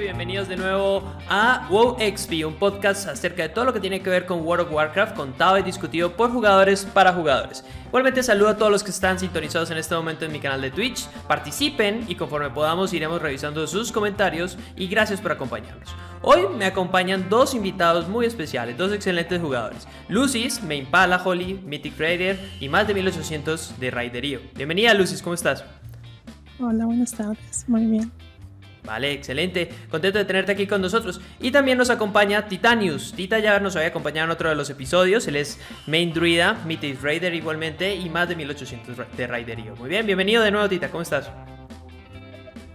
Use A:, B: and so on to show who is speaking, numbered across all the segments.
A: Bienvenidos de nuevo a WoW XP, un podcast acerca de todo lo que tiene que ver con World of Warcraft, contado y discutido por jugadores para jugadores. Igualmente saludo a todos los que están sintonizados en este momento en mi canal de Twitch. Participen y conforme podamos iremos revisando sus comentarios y gracias por acompañarnos. Hoy me acompañan dos invitados muy especiales, dos excelentes jugadores. Lucis, me impala Holly, Mythic Raider y más de 1800 de Raiderío. Bienvenida Lucis, ¿cómo estás?
B: Hola, buenas tardes, muy bien.
A: Vale, excelente. Contento de tenerte aquí con nosotros. Y también nos acompaña Titanius. Tita ya nos había acompañado en otro de los episodios. Él es Main Druida, Mythic Raider igualmente y más de 1800 de Raiderío. Muy bien, bienvenido de nuevo, Tita. ¿Cómo estás?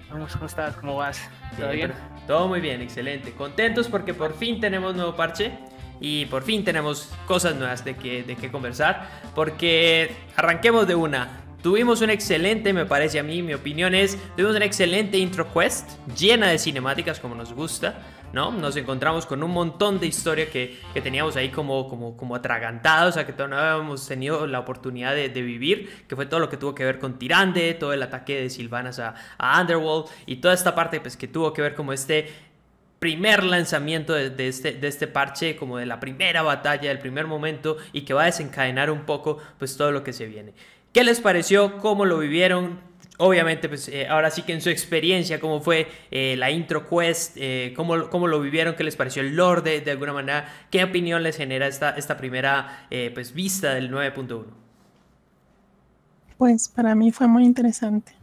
C: ¿Cómo estás? ¿Cómo vas? ¿Todo bien?
A: Todo muy bien, excelente. Contentos porque por fin tenemos nuevo parche y por fin tenemos cosas nuevas de que, de que conversar. Porque arranquemos de una. Tuvimos un excelente, me parece a mí, mi opinión es, tuvimos una excelente intro quest, llena de cinemáticas como nos gusta, ¿no? Nos encontramos con un montón de historia que, que teníamos ahí como, como, como atragantados, o sea, que todavía no habíamos tenido la oportunidad de, de, vivir, que fue todo lo que tuvo que ver con Tirande, todo el ataque de Silvanas a, a Underworld y toda esta parte pues, que tuvo que ver como este primer lanzamiento de, de, este, de este parche, como de la primera batalla, del primer momento y que va a desencadenar un poco pues todo lo que se viene. ¿Qué les pareció? ¿Cómo lo vivieron? Obviamente, pues eh, ahora sí que en su experiencia, cómo fue eh, la intro quest, eh, cómo, cómo, lo vivieron, qué les pareció el lore de, alguna manera, qué opinión les genera esta, esta primera pues, vista del 9.1.
B: Pues para mí fue muy interesante.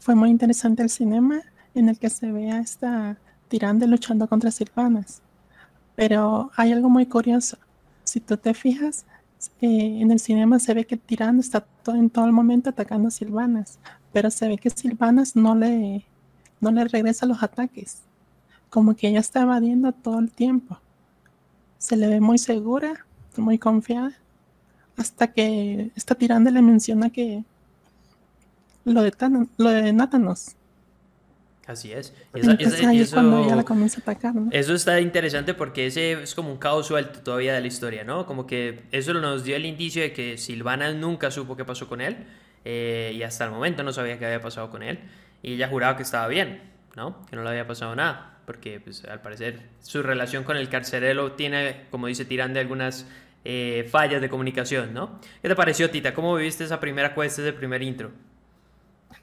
B: Fue muy interesante el cinema en el que se ve a esta tirande luchando contra Silvanas. Pero hay algo muy curioso. Si tú te fijas, en el cinema se ve que Tirando está en todo el momento atacando a Silvanas, pero se ve que Silvanas no le, no le regresa los ataques, como que ella está evadiendo todo el tiempo. Se le ve muy segura, muy confiada, hasta que esta Tiranda le menciona que lo de, Tan lo de Nátanos,
A: Así es.
B: Esa, Entonces, esa, ahí eso, es cuando ella la comienza a atacar, ¿no?
A: Eso está interesante porque ese es como un caos suelto todavía de la historia, ¿no? Como que eso nos dio el indicio de que Silvana nunca supo qué pasó con él eh, y hasta el momento no sabía qué había pasado con él y ella juraba que estaba bien, ¿no? Que no le había pasado nada porque pues, al parecer su relación con el carcelero tiene, como dice Tirande, algunas eh, fallas de comunicación, ¿no? ¿Qué te pareció, Tita? ¿Cómo viviste esa primera cuesta, ese primer intro?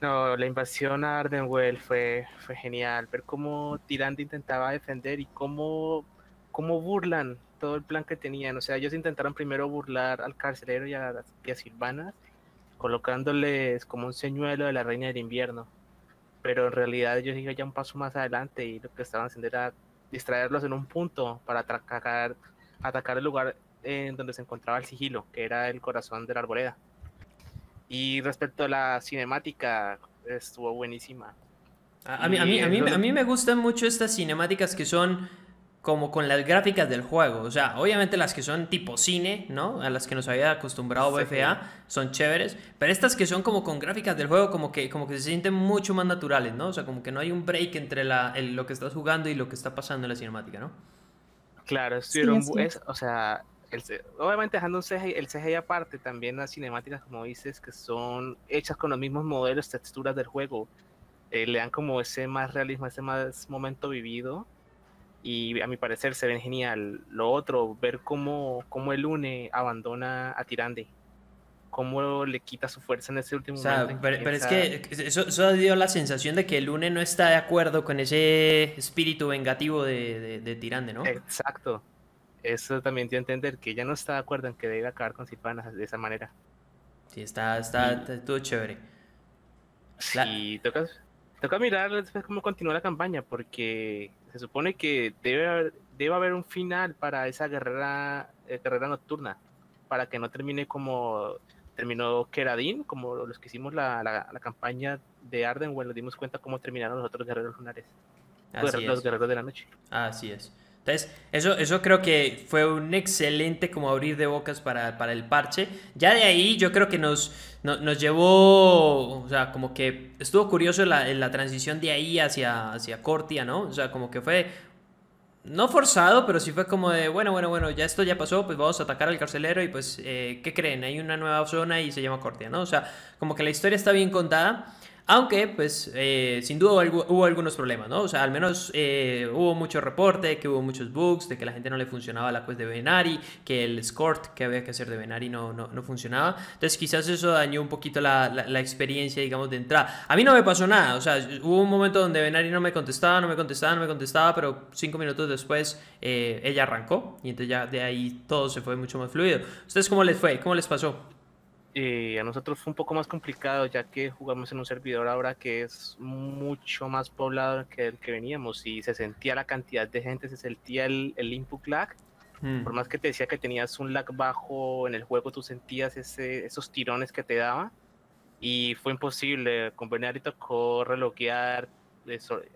C: No, la invasión a Ardenwell fue, fue genial. Ver cómo Tirande intentaba defender y cómo, cómo burlan todo el plan que tenían. O sea, ellos intentaron primero burlar al carcelero y a, y a Silvana, colocándoles como un señuelo de la reina del invierno. Pero en realidad ellos iban ya un paso más adelante y lo que estaban haciendo era distraerlos en un punto para atacar, atacar el lugar en donde se encontraba el sigilo, que era el corazón de la arboleda. Y respecto a la cinemática, estuvo buenísima.
A: A, a, mí, a, mí, a, mí, a mí me gustan mucho estas cinemáticas que son como con las gráficas del juego. O sea, obviamente las que son tipo cine, ¿no? A las que nos había acostumbrado BFA sí. son chéveres. Pero estas que son como con gráficas del juego, como que, como que se sienten mucho más naturales, ¿no? O sea, como que no hay un break entre la, el, lo que estás jugando y lo que está pasando en la cinemática, ¿no?
C: Claro, estuvieron, sí, es, o sea, el, obviamente dejando un CGI, el CGI aparte, también las cinemáticas, como dices, que son hechas con los mismos modelos, texturas del juego, eh, le dan como ese más realismo, ese más momento vivido. Y a mi parecer se ven genial. Lo otro, ver cómo, cómo el UNE abandona a Tirande. Cómo le quita su fuerza en ese último
A: o sea,
C: momento.
A: Pero, pero es que eso, eso dio la sensación de que el UNE no está de acuerdo con ese espíritu vengativo de, de, de Tirande, ¿no?
C: Exacto eso también dio a entender que ella no está de acuerdo en que debe acabar con Silvana de esa manera.
A: Sí, está, está, todo chévere.
C: Sí, la... toca, toca mirar después cómo continúa la campaña, porque se supone que debe haber, debe haber un final para esa guerrera, eh, guerrera nocturna, para que no termine como terminó Keradin, como los que hicimos la, la, la campaña de Ardenwell, nos dimos cuenta cómo terminaron los otros guerreros lunares.
A: Así
C: los
A: es.
C: guerreros de la noche.
A: Así es. Entonces, eso, eso creo que fue un excelente como abrir de bocas para, para el parche. Ya de ahí yo creo que nos, no, nos llevó, o sea, como que estuvo curioso la, la transición de ahí hacia, hacia Cortia, ¿no? O sea, como que fue, no forzado, pero sí fue como de, bueno, bueno, bueno, ya esto ya pasó, pues vamos a atacar al carcelero y pues, eh, ¿qué creen? Hay una nueva zona y se llama Cortia, ¿no? O sea, como que la historia está bien contada. Aunque, pues, eh, sin duda hubo, algunos problemas, ¿no? O sea, al menos eh, hubo mucho reporte, que hubo muchos bugs, de que la gente no le funcionaba la quest de Venari, que el escort que había que hacer de Venari no, no, no funcionaba. Entonces, quizás eso dañó un poquito la, la, experiencia, digamos, de entrada. A mí no me pasó nada, o sea, hubo un momento donde Venari no me contestaba, no me contestaba, no me contestaba, pero cinco minutos después eh, ella arrancó y entonces ya de ahí todo se fue mucho más fluido. ¿Ustedes cómo les fue? ¿Cómo les pasó?
C: A nosotros fue un poco más complicado ya que jugamos en un servidor ahora que es mucho más poblado que el que veníamos y se sentía la cantidad de gente, se sentía el, el input lag. Hmm. Por más que te decía que tenías un lag bajo en el juego, tú sentías ese, esos tirones que te daba y fue imposible. Con y tocó reloquear,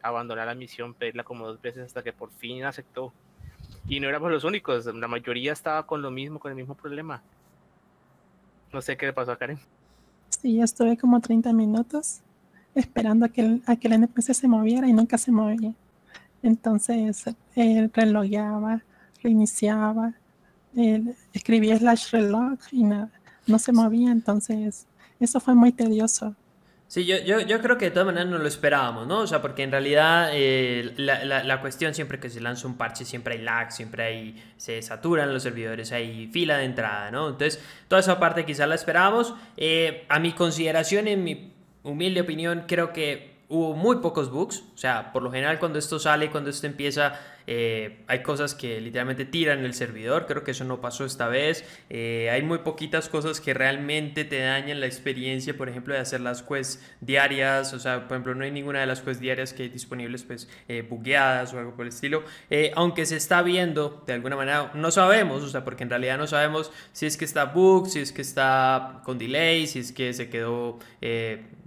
C: abandonar la misión, pedirla como dos veces hasta que por fin aceptó. Y no éramos los únicos, la mayoría estaba con lo mismo, con el mismo problema. No sé qué le pasó a Karen.
B: Sí, yo estuve como 30 minutos esperando a que el, a que el NPC se moviera y nunca se movía. Entonces él relogueaba, reiniciaba, él escribía slash reloj y nada, no se movía. Entonces eso fue muy tedioso.
A: Sí, yo, yo, yo, creo que de todas maneras no lo esperábamos, ¿no? O sea, porque en realidad eh, la, la, la, cuestión siempre que se lanza un parche, siempre hay lag, siempre hay, se saturan los servidores, hay fila de entrada, ¿no? Entonces, toda esa parte quizás la esperábamos. Eh, a mi consideración, en mi humilde opinión, creo que hubo muy pocos bugs. O sea, por lo general cuando esto sale, cuando esto empieza eh, hay cosas que literalmente tiran el servidor, creo que eso no pasó esta vez. Eh, hay muy poquitas cosas que realmente te dañan la experiencia, por ejemplo, de hacer las quests diarias. O sea, por ejemplo, no hay ninguna de las quests diarias que hay disponibles, pues, eh, bugueadas o algo por el estilo. aunque se está viendo, de alguna manera, no sabemos, o sea, porque en realidad no sabemos si es que está bug, si es que está con delay, si es que se quedó,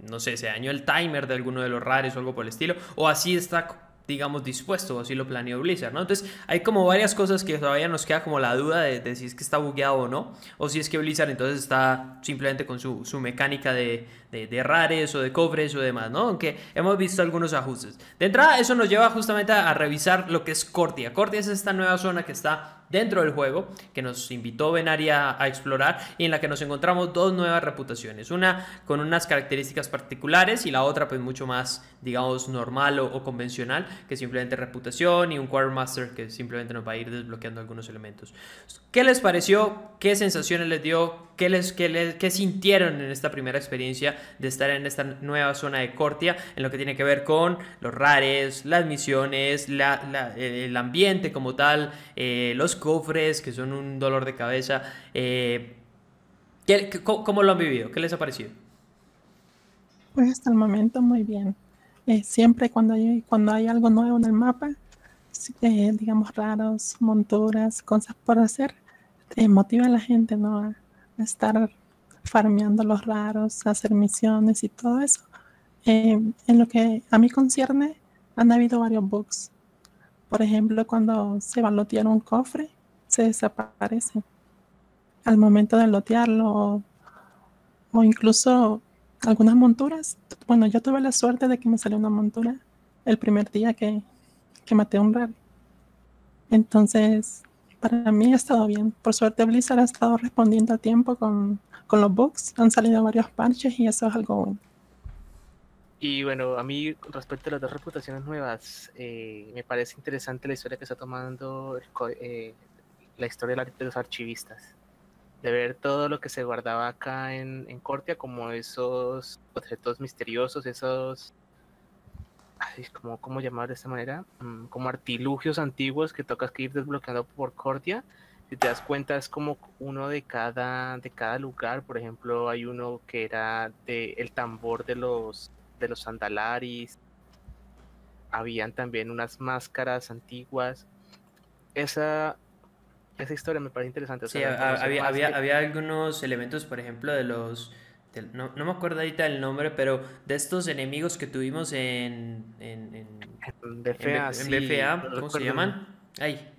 A: no sé, se dañó el timer de alguno de los rares o algo por el estilo, o así está digamos, dispuesto, así lo planeó Blizzard, ¿no? Entonces, hay como varias cosas que todavía nos queda como la duda de, si es que está bugueado o no, o si es que Blizzard entonces está simplemente con su, su mecánica de, de, rares o de cofres o demás, ¿no? Aunque hemos visto algunos ajustes. De entrada, eso nos lleva justamente a, a revisar lo que es Cortia. Cortia es esta nueva zona que está dentro del juego que nos invitó Benaria a explorar y en la que nos encontramos dos nuevas reputaciones. Una con unas características particulares y la otra pues mucho más, digamos, normal o, convencional que simplemente reputación y un Quartermaster que simplemente nos va a ir desbloqueando algunos elementos. ¿Qué les pareció? ¿Qué sensaciones les dio? ¿Qué, les, qué, les, qué sintieron en esta primera experiencia de estar en esta nueva zona de Cortia en lo que tiene que ver con los rares, las misiones, la, el ambiente como tal, eh, los cofres que son un dolor de cabeza. Eh, cómo, lo han vivido? ¿Qué les ha parecido?
B: Pues hasta el momento muy bien. Eh, siempre cuando hay, cuando hay algo nuevo en el mapa, eh, digamos raros, monturas, cosas por hacer, motiva a la gente ¿no? a, estar farmeando los raros, a hacer misiones y todo eso. en lo que a mí concierne, han habido varios bugs por ejemplo, cuando se va a lotear un cofre, se desaparece. Al momento de lotearlo, o incluso algunas monturas. Bueno, yo tuve la suerte de que me salió una montura el primer día que, que maté un raro. Entonces, para mí ha estado bien. Por suerte, Blizzard ha estado respondiendo a tiempo con, con los bugs. Han salido varios parches y eso es algo bueno.
C: Y bueno, a mí respecto a las dos reputaciones nuevas, eh, me parece interesante la historia que está tomando eh, la historia de los archivistas. De ver todo lo que se guardaba acá en, en Cortia, como esos objetos misteriosos, esos... Ay, como, ¿Cómo llamar de esta manera? Mm, como artilugios antiguos que tocas que ir desbloqueando por Cortia. Si te das cuenta, es como uno de cada, de cada lugar. Por ejemplo, hay uno que era de el tambor de los de los sandalaris, habían también unas máscaras antiguas. Esa, esa historia me parece interesante.
A: sí, había, había, algunos elementos, por ejemplo, de los... no, me acuerdo ahorita el nombre, pero de estos enemigos que tuvimos en... En,
C: BFA,
A: ¿cómo se llaman? Ay,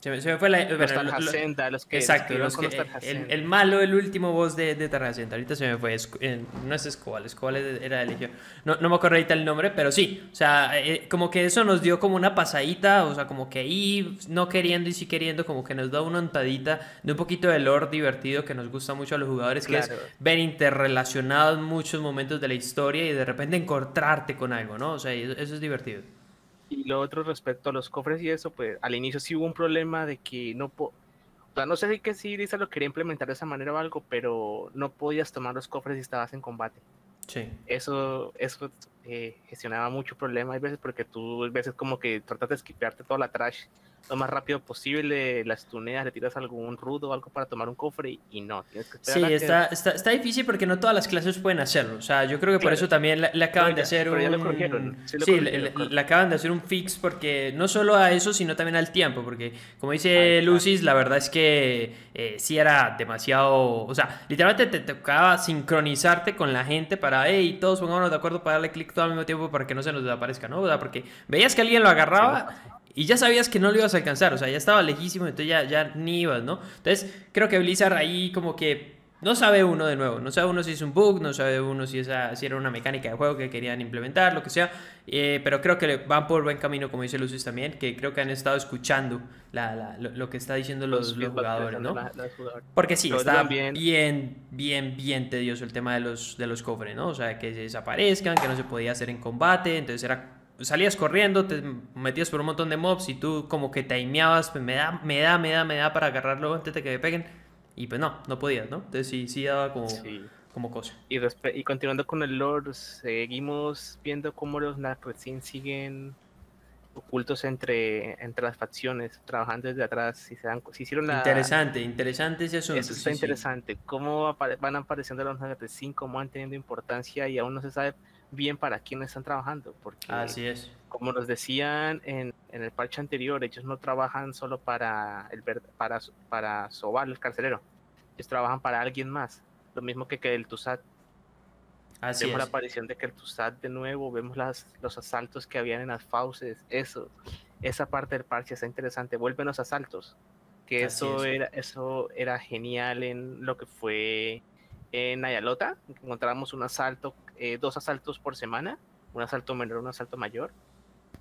A: Se me, se me fue la.
C: Los
A: bueno,
C: Tarja
A: lo-
C: los que.
A: Exacto,
C: los
A: los
C: que
A: el, el malo, el último boss de, de Tarracenta. Ahorita se me fue. Esco- eh, no es Escobal, Escobal era de Legión. No, no me acuerdo ahorita el nombre, pero sí. O sea, eh, como que eso nos dio como una pasadita. O sea, como que ahí, no queriendo y sí queriendo, como que nos da una ontadita de un poquito de lore divertido que nos gusta mucho a los jugadores, que es ver interrelacionados muchos momentos de la historia y de repente encontrarte con algo, ¿no? O sea, eso, eso es divertido.
C: Y lo otro respecto a los cofres y eso, pues al inicio sí hubo un problema de que no po- o sea, no sé si que si Lisa lo quería implementar de esa manera o algo, pero no podías tomar los cofres si estabas en combate.
A: Sí.
C: Eso, eso eh, gestionaba mucho problema hay veces porque tú a veces como que tratas de esquipearte toda la trash lo más rápido posible, las tuneas, le tiras algún rudo o algo para tomar un cofre y, y no, tienes que
A: Sí,
C: a que-
A: está, está, está difícil porque no todas las clases pueden hacerlo. O sea, yo creo que por
C: Claro.
A: eso también le, le acaban
C: Pero
A: de
C: ya-
A: hacer un...
C: ya sí
A: Sí, le, le- acaban de hacer un fix porque no solo a eso, sino también al tiempo. Porque, como dice
C: está.
A: Lucis, la verdad es que eh, sí era demasiado... O sea, literalmente te tocaba sincronizarte con la gente para, hey, todos pongámonos de acuerdo para darle clic todo al mismo tiempo para que no se nos desaparezca, ¿no? O sea, porque veías que alguien lo agarraba... Y ya sabías que no lo ibas a alcanzar, o sea, ya estaba lejísimo, entonces ya, ya ni ibas, ¿no? Entonces, creo que Blizzard ahí como que no sabe uno de nuevo, no sabe uno si es un bug, no sabe uno si, esa, si era una mecánica de juego que querían implementar, lo que sea, eh, pero creo que van por buen camino, como dice Lucis también, que creo que han estado escuchando la- la- lo, lo que está diciendo los, jugadores, ¿no?
C: la-.
A: Porque sí,
C: Pero
A: está
C: también-
A: bien, bien, bien tedioso el tema de los, de los cofres, ¿no? O sea, que se desaparezcan, que no se podía hacer en combate, entonces era... Salías corriendo, te metías por un montón de mobs y tú como que timeabas, me da, me da, me da, me da para agarrarlo antes de que me peguen. Y pues no, no podías, ¿no? Entonces sí, sí daba como,
C: Sí.
A: como cosa.
C: Y, y continuando con el lore, seguimos viendo cómo los Narcotzin siguen ocultos entre, entre las facciones, trabajando desde atrás. Si, se dan, si hicieron la,
A: Interesante, interesante ese asunto.
C: Eso está
A: sí, sí.
C: interesante. Cómo apare- van apareciendo los Narcotzin, cómo van teniendo importancia y aún no se sabe bien para quién están trabajando. Porque,
A: Así es.
C: Como nos decían en, en el parche anterior, ellos no trabajan solo para, el, para, para Sobal, el carcelero. Ellos trabajan para alguien más. Lo mismo que, que el Tusat
A: Así
C: vemos la aparición de Kertusat de nuevo, vemos las, los asaltos que habían en las fauces, eso, esa parte del parche está interesante, vuelven los asaltos, que
A: Así
C: eso
A: es.
C: era, eso era genial en lo que fue en Ayalota, encontramos un asalto, eh, dos asaltos por semana, un asalto menor, un asalto mayor.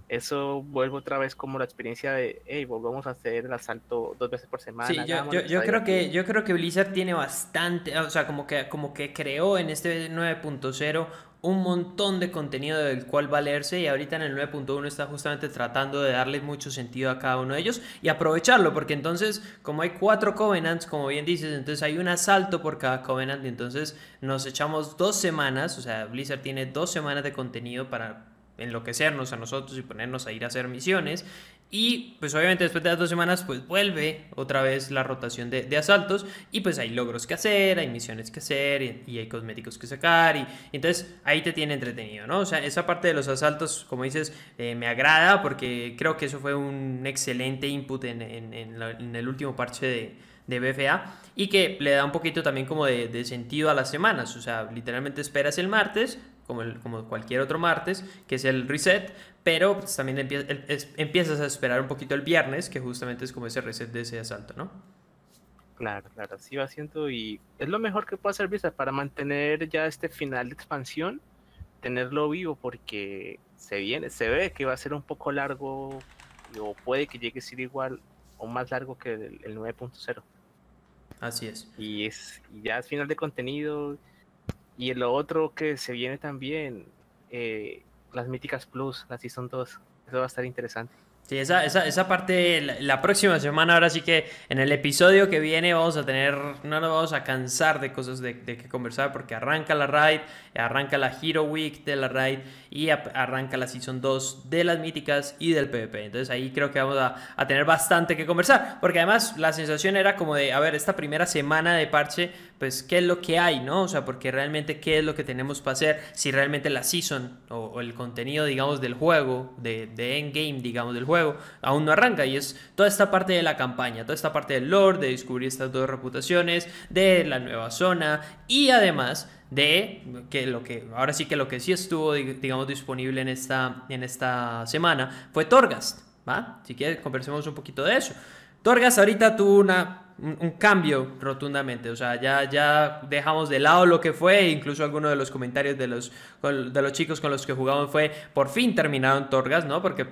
C: Eso vuelve otra vez como la experiencia de, hey, volvamos a hacer el asalto dos veces por semana.
A: Sí, yo, creo que
C: divertido".
A: yo creo que Blizzard tiene bastante, o sea, como que como que creó en este 9.0 un montón de contenido del cual valerse y ahorita en el 9.1 está justamente tratando de darle mucho sentido a cada uno de ellos y aprovecharlo, porque entonces como hay cuatro Covenants, como bien dices, entonces hay un asalto por cada Covenant y entonces nos echamos dos semanas, o sea, Blizzard tiene dos semanas de contenido para enloquecernos a nosotros y ponernos a ir a hacer misiones. Y pues obviamente después de las dos semanas pues vuelve otra vez la rotación de, asaltos y pues hay logros que hacer, hay misiones que hacer y, hay cosméticos que sacar y, entonces ahí te tiene entretenido, ¿no? O sea, esa parte de los asaltos, como dices, eh, me agrada porque creo que eso fue un excelente input en, en el último parche de, de BFA y que le da un poquito también como de, de sentido a las semanas, o sea, literalmente esperas el martes, como, el- como cualquier otro martes, que es el reset, pero pues, también empie- el- es- empiezas a esperar un poquito el viernes, que justamente es como ese reset de ese asalto, ¿no?
C: Claro, claro, así va siendo y es lo mejor que puede hacer Blizzard para mantener ya este final de expansión, tenerlo vivo porque se viene, se ve que va a ser un poco largo o puede que llegue a ser igual o más largo que el, el 9.0
A: Así es.
C: y es y ya es final de contenido y lo otro que se viene también eh, las míticas plus, la season 2, eso va a estar interesante.
A: Sí, esa, esa, esa parte, la, próxima semana, ahora sí que en el episodio que viene vamos a tener, no nos vamos a cansar de cosas de, de que conversar porque arranca la raid, arranca la Hero Week de la raid y arranca la Season 2 de las míticas y del PvP. Entonces ahí creo que vamos a, a tener bastante que conversar porque además la sensación era como de, a ver, esta primera semana de parche, pues qué es lo que hay, ¿no? O sea, porque realmente qué es lo que tenemos para hacer, si realmente la Season o, el contenido, digamos, del juego, de, de endgame, digamos, del juego, aún no arranca y es toda esta parte de la campaña, toda esta parte del lore, de descubrir estas dos reputaciones, de la nueva zona y además de que lo que ahora sí que lo que sí estuvo dig- digamos disponible en esta en esta semana fue Torghast, ¿va? Si quieres conversemos un poquito de eso. Torgas ahorita tuvo una un, cambio rotundamente. O sea, ya, ya dejamos de lado lo que fue. Incluso algunos de los comentarios de los, de los chicos con los que jugamos fue, por fin terminaron Torgas, ¿no? Porque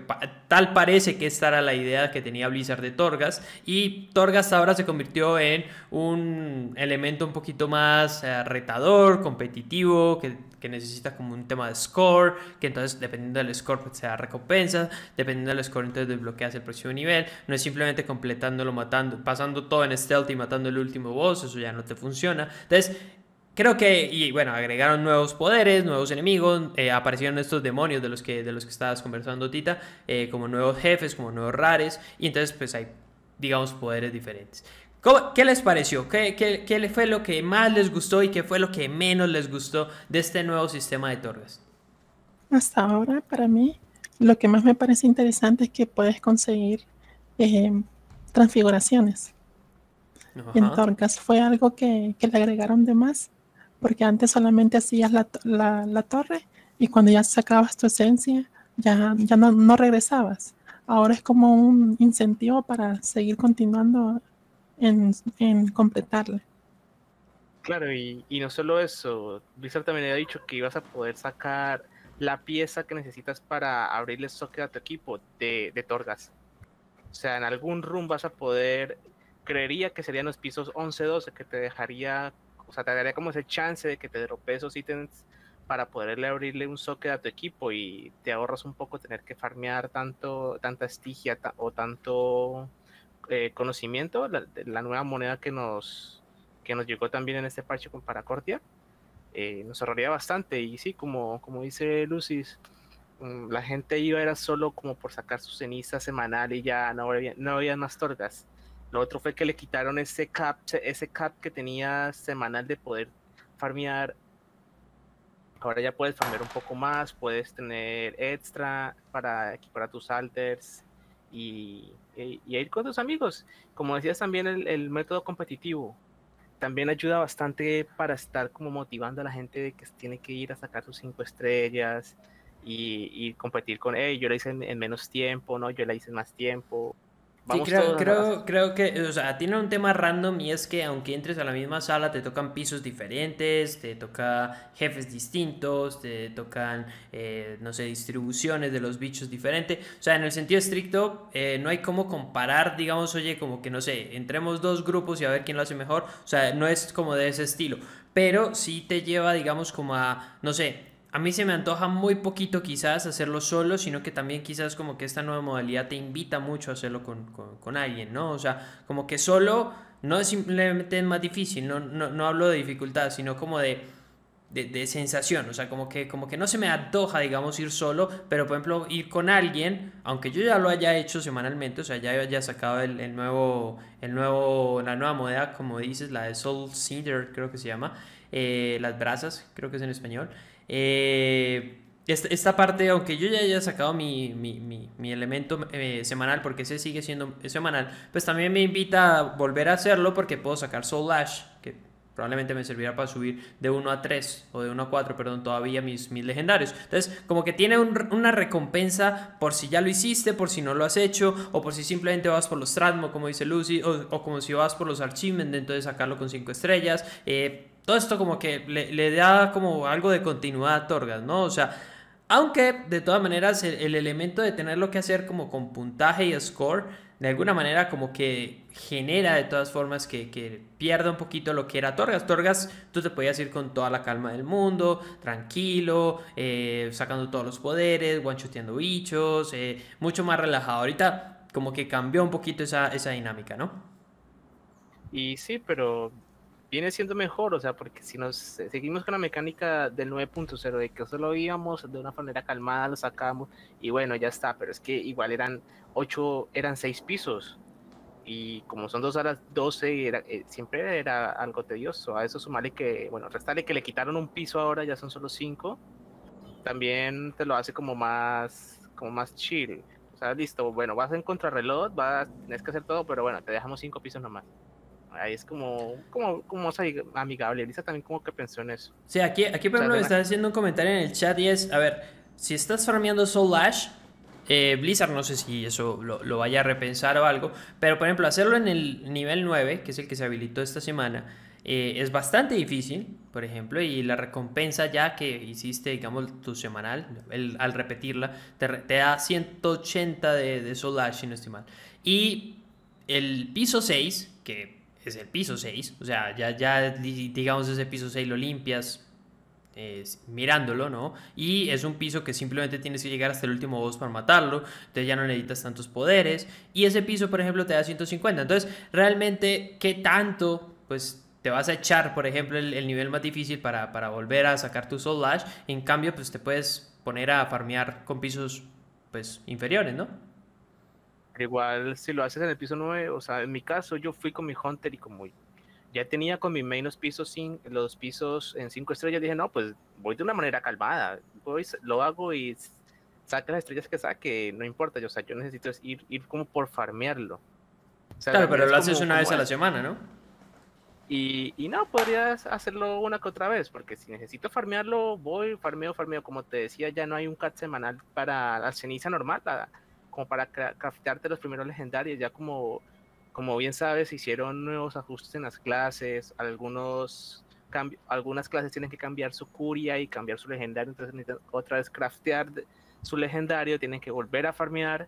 A: tal parece que esta era la idea que tenía Blizzard de Torgas. Y Torgas ahora se convirtió en un elemento un poquito más eh, retador, competitivo, que que necesita como un tema de score, que entonces dependiendo del score pues, se da recompensa, dependiendo del score entonces desbloqueas el próximo nivel, no es simplemente completándolo, matando, pasando todo en stealth y matando el último boss, eso ya no te funciona. Entonces, creo que, y bueno, agregaron nuevos poderes, nuevos enemigos, eh, aparecieron estos demonios de los que, de los que estabas conversando, Tita, eh, como nuevos jefes, como nuevos rares, y entonces pues hay, digamos, poderes diferentes. ¿Qué les pareció? ¿Qué, ¿Qué, fue lo que más les gustó y qué fue lo que menos les gustó de este nuevo sistema de torres?
B: Hasta ahora, para mí, lo que más me parece interesante es que puedes conseguir eh, transfiguraciones en Torgas. Fue algo que, le agregaron de más, porque antes solamente hacías la, la, torre y cuando ya sacabas tu esencia, ya, ya no, no regresabas. Ahora es como un incentivo para seguir continuando en, en completarla.
C: Claro, y, no solo eso, Blizzard también había dicho que ibas a poder sacar la pieza que necesitas para abrirle socket a tu equipo de, de Torgas. O sea, en algún room vas a poder, creería que serían los pisos 11-12 que te dejaría, o sea, te daría como ese chance de que te drope esos ítems para poderle abrirle un socket a tu equipo y te ahorras un poco tener que farmear tanto, tanta estigia o tanto eh, conocimiento, la, nueva moneda que nos, que nos llegó también en este parche con Paracortia, eh, nos ahorraría bastante. Y sí, como, como dice Lucis, mm, la gente iba era solo como por sacar su ceniza semanal y ya no había, no había más torgas. Lo otro fue que le quitaron ese cap, ese cap que tenía semanal de poder farmear. Ahora ya puedes farmear un poco más, puedes tener extra para equipar tus alters y y, ir con tus amigos. Como decías también, el, método competitivo también ayuda bastante para estar como motivando a la gente de que tiene que ir a sacar sus cinco estrellas y, competir con, hey, yo la hice en, menos tiempo, ¿no? Yo la hice en más tiempo
A: sí, creo, creo, creo, que, o sea, tiene un tema random y es que aunque entres a la misma sala te tocan pisos diferentes, te toca jefes distintos, te tocan, eh, no sé, distribuciones de los bichos diferentes. O sea, en el sentido estricto, eh, no hay como comparar, digamos, oye, como que, no sé, entremos dos grupos y a ver quién lo hace mejor. O sea, no es como de ese estilo. Pero sí te lleva, digamos, como a, no sé, a mí se me antoja muy poquito quizás hacerlo solo, sino que también quizás como que esta nueva modalidad te invita mucho a hacerlo con, alguien, ¿no? O sea, como que solo no es simplemente más difícil, no, no, hablo de dificultad, sino como de, de, sensación, o sea, como que, como que no se me antoja, digamos, ir solo, pero por ejemplo ir con alguien, aunque yo ya lo haya hecho semanalmente, o sea, ya haya sacado el, nuevo, el nuevo, la nueva modalidad, como dices, la de Soul Cinder, creo que se llama, eh, las brasas, creo que es en español. Eh, esta, parte, aunque yo ya haya sacado mi, mi, elemento eh, semanal, porque ese sigue siendo semanal, pues también me invita a volver a hacerlo porque puedo sacar Soul Lash, que probablemente me servirá para subir de 1 a 3 o de 1 a 4, perdón, todavía mis, mis legendarios. Entonces, como que tiene una recompensa por si ya lo hiciste, por si no lo has hecho, o por si simplemente vas por los Stratmo, como dice Lucy, o, como si vas por los Achievement, entonces sacarlo con 5 estrellas. Eh, todo esto como que le, da como algo de continuidad a Torgas, ¿no? O sea, aunque de todas maneras el, elemento de tenerlo que hacer como con puntaje y score, de alguna manera como que genera de todas formas que, que pierda un poquito lo que era Torgas. Torgas tú te podías ir con toda la calma del mundo, tranquilo, eh, sacando todos los poderes, one bichos, eh, mucho más relajado. Ahorita como que cambió un poquito esa, esa dinámica, ¿no?
C: Y sí, pero viene siendo mejor, o sea, porque si nos seguimos con la mecánica del 9.0, de que solo íbamos de una manera calmada, lo sacamos y bueno, ya está, pero es que igual eran 8, eran 6 pisos y como son dos horas 12, era, eh, siempre era algo tedioso. A eso sumarle que, bueno, restarle que le quitaron un piso ahora, ya son solo 5, también te lo hace como más, como más chill. O sea, listo, bueno, vas en contrarreloj, vas, tienes que hacer todo, pero bueno, te dejamos 5 pisos nomás es como, como, como amigable. Elisa también como que pensó en eso.
A: Sí, aquí, aquí por ejemplo, está haciendo un comentario en el chat y es, a ver, si estás farmeando Soul Ash, Eh, Blizzard no sé si eso lo, vaya a repensar o algo, pero por ejemplo hacerlo en el nivel 9, que es el que se habilitó esta semana, eh, es bastante difícil, por ejemplo, y la recompensa ya que hiciste, digamos, tu semanal, al repetirla, te, da 180 de, de Soul Ash, si no estoy mal. Y el piso 6, que es el piso 6, o sea, ya, ya digamos ese piso 6 lo limpias, mirándolo, ¿no? Y es un piso que simplemente tienes que llegar hasta el último boss para matarlo, entonces ya no necesitas tantos poderes, y ese piso, por ejemplo, te da 150, entonces realmente, ¿qué tanto, pues, te vas a echar, por ejemplo, el, nivel más difícil para, para, volver a sacar tu Soul Lash? En cambio, pues te puedes poner a farmear con pisos, pues, inferiores, ¿no?
C: Igual, si lo haces en el piso 9, o sea, en mi caso, yo fui con mi Hunter y como ya tenía con mi main los pisos, sin, los pisos en 5 estrellas, dije, no, pues voy de una manera calmada, voy, lo hago y saque las estrellas que saque, no importa, yo, o sea, yo necesito ir, ir como por farmearlo.
A: claro, pero lo haces una vez a la semana, ¿no?
C: Y, y, no, podrías hacerlo una que otra vez, porque si necesito farmearlo, voy, farmeo, farmeo. Como te decía, ya no hay un cat semanal para la ceniza normal, como para craftearte los primeros legendarios, ya como como bien sabes, hicieron nuevos ajustes en las clases, algunos algunas clases tienen que cambiar su curia y cambiar su legendario, entonces necesitan otra vez craftear su legendario, tienen que volver a farmear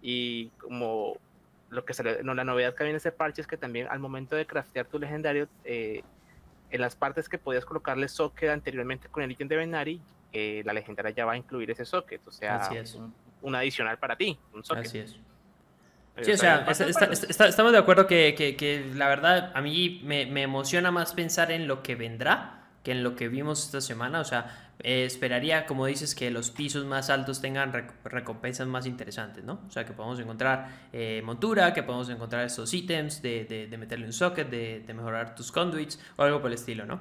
C: y como lo que sale, no, la novedad que viene en ese parche es que también al momento de craftear tu legendario, eh, en las partes que podías colocarle socket anteriormente con el ítem de Venari, eh, la legendaria ya va a incluir ese socket, o sea, un, adicional para ti, un socket.
A: Así es. Sí, o sea, estamos de acuerdo que, la verdad a mí me, emociona más pensar en lo que vendrá que en lo que vimos esta semana. O sea, eh, esperaría, como dices, que los pisos más altos tengan recompensas más interesantes, ¿no? O sea, que podamos encontrar eh, montura, que podamos encontrar esos ítems de, meterle un socket, de, mejorar tus conduits o algo por el estilo, ¿no?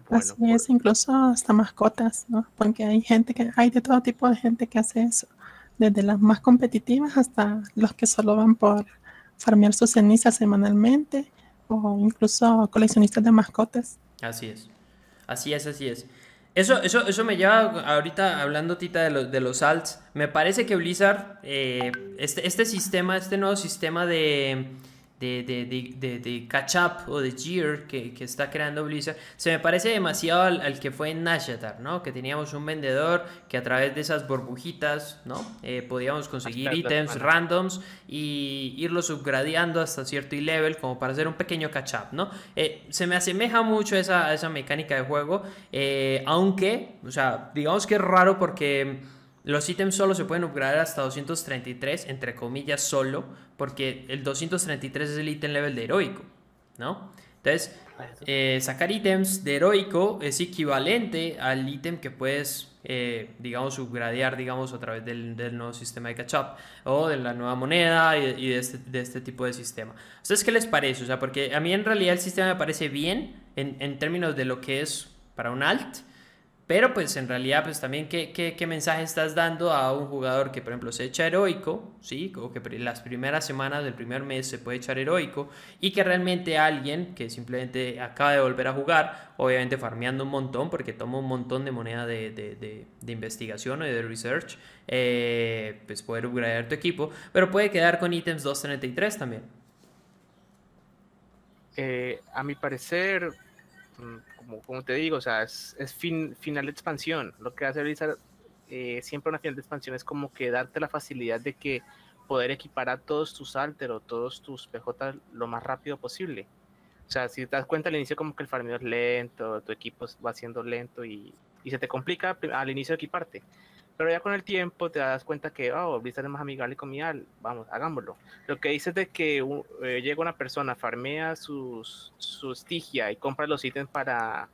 B: Pues Así es, incluso hasta mascotas, ¿no? Porque hay gente que, hay de todo tipo de gente que hace eso desde las más competitivas hasta los que solo van por farmear sus cenizas semanalmente o incluso coleccionistas de mascotas.
A: Así es, así es, así es. Eso, eso, eso me lleva ahorita hablando Tita de, los de los alts. Me parece que Blizzard, eh, este, este sistema, este nuevo sistema de de, de, de, catch up o de gear que, que, está creando Blizzard se me parece demasiado al, que fue en Nashatar, ¿no? Que teníamos un vendedor que a través de esas burbujitas, ¿no? Eh, podíamos conseguir ítems randoms y irlos subgradeando hasta cierto level como para hacer un pequeño catch up, ¿no? Eh, se me asemeja mucho a esa, esa mecánica de juego, eh, aunque, o sea, digamos que es raro porque los ítems solo se pueden upgradear hasta 233, entre comillas solo, porque el 233 es el ítem level de heroico, ¿no? Entonces, eh, sacar ítems de heroico es equivalente al ítem que puedes, eh, digamos, upgradear, digamos, a través del, nuevo sistema de catch-up o de la nueva moneda y, de, este, de, este, tipo de sistema. ¿Ustedes qué les parece? O sea, porque a mí en realidad el sistema me parece bien en, en términos de lo que es para un alt, pero pues en realidad pues también qué, qué, mensaje estás dando a un jugador que por ejemplo se echa heroico, ¿sí? O que las primeras semanas del primer mes se puede echar heroico y que realmente alguien que simplemente acaba de volver a jugar, obviamente farmeando un montón porque toma un montón de moneda de, de, de, investigación o de research, eh, pues poder upgradear tu equipo, pero puede quedar con ítems 233 también.
C: Eh, a mi parecer, como, te digo, o sea, es, fin, final de expansión. Lo que hace Blizzard eh, siempre una final de expansión es como que darte la facilidad de que poder equipar a todos tus alter o todos tus PJ lo más rápido posible. O sea, si te das cuenta al inicio como que el farmeo es lento, tu equipo va siendo lento y, y se te complica al inicio equiparte. Pero ya con el tiempo te das cuenta que, oh, Blizzard es más amigable con mi al, vamos, hagámoslo. Lo que dices de que eh, llega una persona, farmea sus, su estigia y compra los ítems para,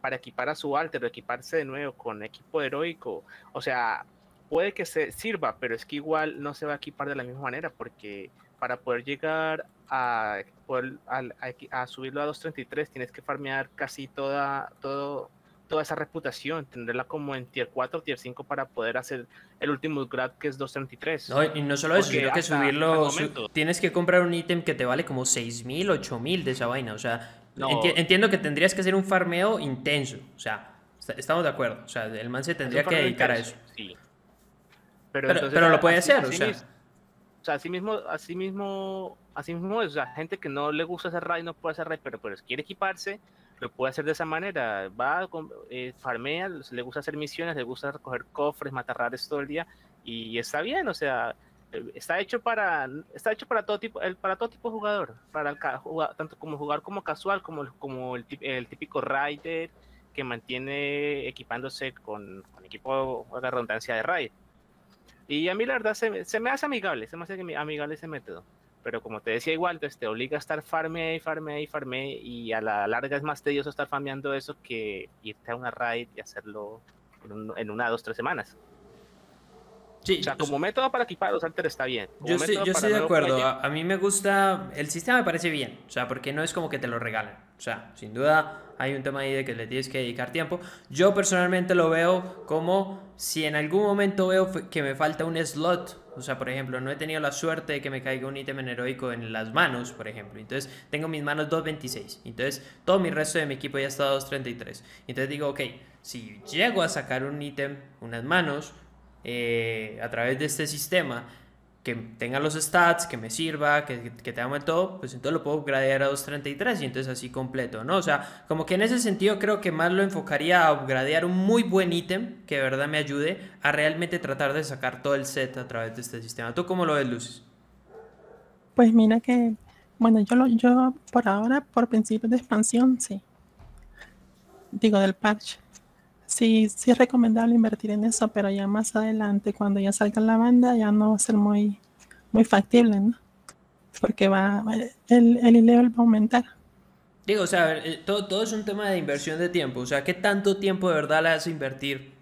C: para equipar a su alter equiparse de nuevo con equipo heroico. O sea, puede que se sirva, pero es que igual no se va a equipar de la misma manera porque para poder llegar a, poder, a, a, subirlo a 233 tienes que farmear casi toda, todo toda esa reputación, tenerla como en tier 4, tier 5 para poder hacer el último grad que es 233.
A: No, y no solo eso, sino que subirlo, tienes que comprar un ítem que te vale como 6000, 8000 de esa vaina, o sea, entiendo que tendrías que hacer un farmeo intenso, o sea, Estamos de acuerdo. O sea, el man se tendría que dedicar a eso. Sí.
C: Pero,
A: pero, lo puede hacer, o sea.
C: o sea, así mismo, así mismo, así mismo o sea, gente que no le gusta hacer raid no puede hacer raid, pero pues quiere equiparse, lo puede hacer de esa manera. Va, eh, farmea, le gusta hacer misiones, le gusta recoger cofres, matar rares todo el día, y está bien, o sea, está hecho para está hecho para todo tipo para todo tipo de jugador para el, tanto como jugar como casual como como el, el típico rider que mantiene equipándose con, con equipo de redundancia de raid y a mí la verdad se, se, me hace amigable se me hace amigable ese método pero como te decía igual te obliga a estar farme y farme y farme y a la larga es más tedioso estar farmeando eso que irte a una raid y hacerlo en, en una dos tres semanas o sea, como método para equipar los alters está bien.
A: yo, sí, yo estoy de acuerdo. A, mí me gusta. El sistema me parece bien. O sea, porque no es como que te lo regalen. O sea, sin duda hay un tema ahí de que le tienes que dedicar tiempo. Yo personalmente lo veo como si en algún momento veo que me falta un slot. O sea, por ejemplo, no he tenido la suerte de que me caiga un ítem en heroico en las manos, por ejemplo. Entonces, tengo mis manos 2.26. Entonces, todo mi resto de mi equipo ya está 2.33. Entonces digo, ok, si llego a sacar un ítem, unas manos eh, a través de este sistema que tenga los stats, que me sirva, que, que tenga todo, pues entonces lo puedo upgradear a 233 y entonces así completo, ¿no? O sea, como que en ese sentido creo que más lo enfocaría a upgradear un muy buen ítem que de verdad me ayude a realmente tratar de sacar todo el set a través de este sistema. ¿Tú cómo lo ves, Lucis?
B: Pues mira que, bueno, yo, lo, yo por ahora, por principio de expansión, sí. Digo, del patch sí, sí es recomendable invertir en eso, pero ya más adelante, cuando ya salga la banda, ya no va a ser muy, muy factible, ¿no? Porque va, el, el level va a aumentar.
A: Digo, o sea, eh, todo, todo es un tema de inversión de tiempo. O sea, ¿qué tanto tiempo de verdad le a invertir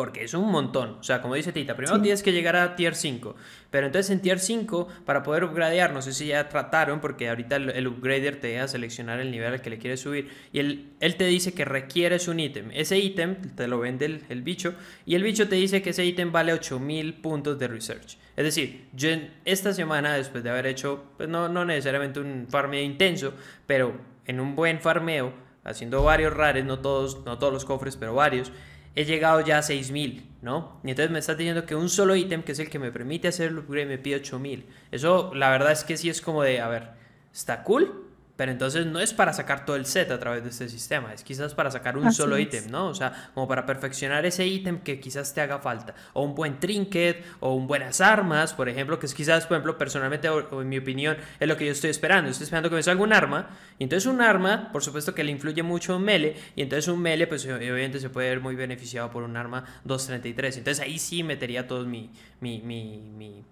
A: porque es un montón. O sea, como dice Tita, primero tienes que llegar a tier 5. Pero entonces en tier 5, para poder upgradear, no sé si ya trataron, porque ahorita el, upgrader te deja seleccionar el nivel al que le quieres subir. Y él, él te dice que requieres un ítem. Ese ítem te lo vende el, bicho. Y el bicho te dice que ese ítem vale 8000 puntos de research. Es decir, yo esta semana, después de haber hecho, pues no, no necesariamente un farmeo intenso, pero en un buen farmeo, haciendo varios rares, no todos, no todos los cofres, pero varios he llegado ya a 6000, ¿no? Y entonces me está diciendo que un solo ítem, que es el que me permite hacer el upgrade, me pide 8000. Eso, la verdad es que sí es como de, a ver, está cool, pero entonces no es para sacar todo el set a través de este sistema, es quizás para sacar un solo ítem, ¿no? O sea, como para perfeccionar ese ítem que quizás te haga falta. O un buen trinket, o un buenas armas, por ejemplo, que es quizás, por ejemplo, personalmente, o, en mi opinión, es lo que yo estoy esperando. Estoy esperando que me salga un arma, y entonces un arma, por supuesto que le influye mucho un melee, y entonces un melee, pues obviamente se puede ver muy beneficiado por un arma 233. Entonces ahí sí metería todo mi, mi, mi, mi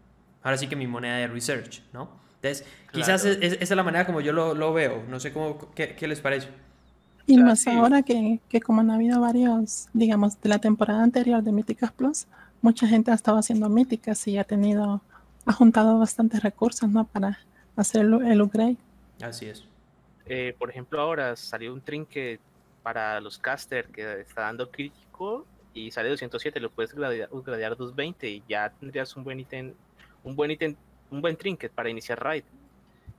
A: ahora sí que mi moneda de research, ¿no? Entonces, quizás es, esa es la manera como yo lo, lo veo. No sé cómo, qué, qué les parece.
B: Y más ahora que, que, como han habido varios, digamos, de la temporada anterior de Míticas Plus, mucha gente ha estado haciendo Míticas y ha tenido, ha juntado bastantes recursos, ¿no? Para hacer el, upgrade.
A: Así es.
C: Eh, por ejemplo, ahora salió un trinket para los caster que está dando crítico y sale 207, lo puedes gradear, gradear 220 y ya tendrías un buen ítem, un buen ítem un buen trinket para iniciar raid.